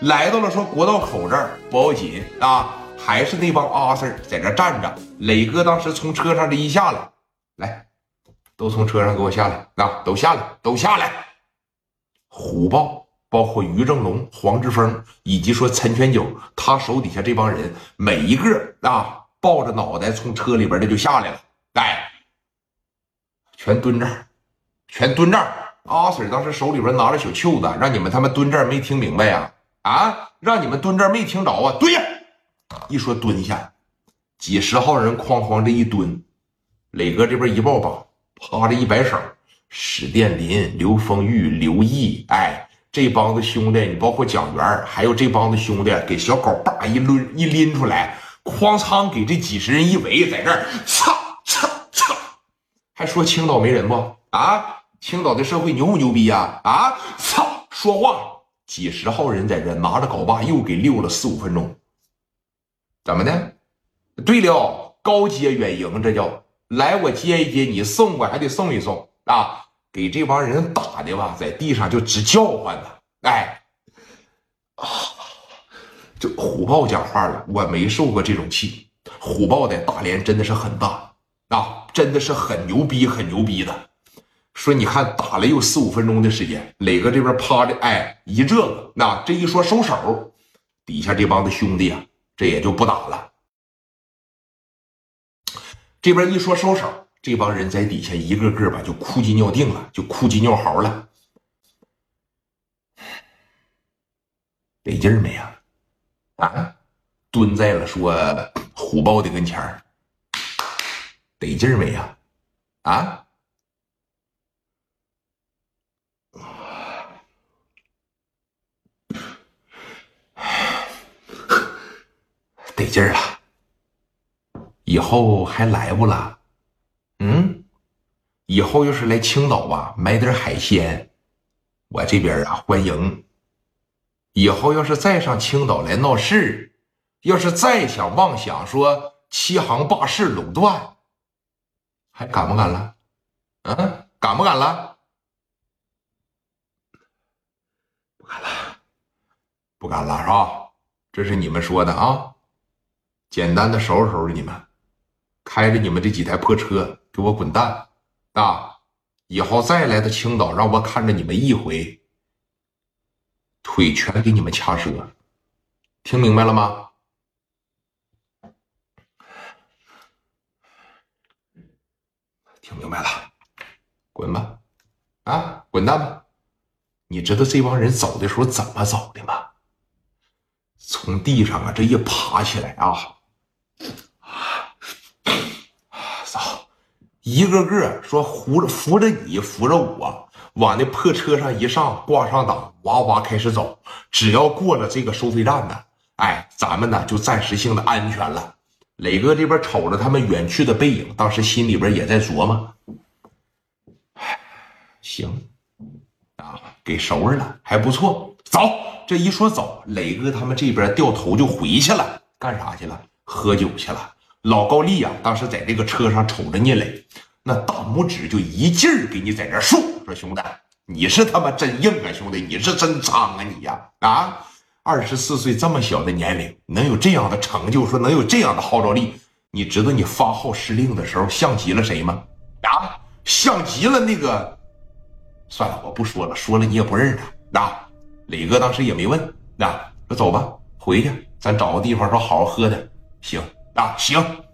来到了说国道口这儿不要紧啊，还是那帮阿 Sir 在这站着。磊哥当时从车上这一下来，来，都从车上给我下来，啊，都下来，都下来。虎豹包括于正龙、黄志峰以及说陈全九，他手底下这帮人，每一个啊，抱着脑袋从车里边的就下来了，来，全蹲这儿，全蹲这儿。阿 Sir 当时手里边拿着小袖子，让你们他妈蹲这儿没听明白呀？啊让你们蹲这儿没听着啊？蹲下！一说蹲下，几十号人哐哐这一蹲，磊哥这边一抱膀，趴着一摆手，史殿林、刘丰玉、刘毅，哎，这帮子兄弟，你包括蒋元，还有这帮子兄弟，给小狗叭一抡一拎出来，哐仓给这几十人一围，在这儿，操操操！还说青岛没人不？啊，青岛的社会牛不牛逼呀？啊，操！说话。几十号人在这拿着镐把，又给溜了四五分钟。怎么的？对了，高阶远迎，这叫来我接一接你，送我还得送一送啊！给这帮人打的吧，在地上就直叫唤呢。哎，啊，这虎豹讲话了，我没受过这种气。虎豹在大连真的是很大啊，真的是很牛逼，很牛逼的。说你看打了有四五分钟的时间，磊哥这边趴着，哎，一这个，那这一说收手，底下这帮子兄弟啊，这也就不打了。这边一说收手，这帮人在底下一个个吧就哭鸡尿腚了，就哭鸡尿嚎了，得劲没呀？啊，蹲在了说虎豹的跟前儿，得劲没呀？啊？得劲儿了，以后还来不了？嗯，以后要是来青岛吧，买点海鲜，我这边啊欢迎。以后要是再上青岛来闹事，要是再想妄想说欺行霸市垄断，还敢不敢了？嗯，敢不敢了？不敢了，不敢了是吧？这是你们说的啊。简单的收拾收拾你们，开着你们这几台破车给我滚蛋啊！以后再来到青岛，让我看着你们一回，腿全给你们掐折，听明白了吗？听明白了，滚吧，啊，滚蛋吧！你知道这帮人走的时候怎么走的吗？从地上啊这一爬起来啊！一个个说扶着扶着你扶着我，往那破车上一上，挂上档，哇哇开始走。只要过了这个收费站呢，哎，咱们呢就暂时性的安全了。磊哥这边瞅着他们远去的背影，当时心里边也在琢磨：行啊，给收拾了，还不错。走，这一说走，磊哥他们这边掉头就回去了，干啥去了？喝酒去了。老高丽呀，当时在这个车上瞅着聂磊，那大拇指就一劲儿给你在这竖，说兄弟，你是他妈真硬啊，兄弟，你是真脏啊，你呀啊！二十四岁这么小的年龄，能有这样的成就，说能有这样的号召力，你知道你发号施令的时候像极了谁吗？啊，像极了那个，算了，我不说了，说了你也不认他。啊，磊哥当时也没问，啊，说走吧，回去，咱找个地方说好好喝的，行。啊，行。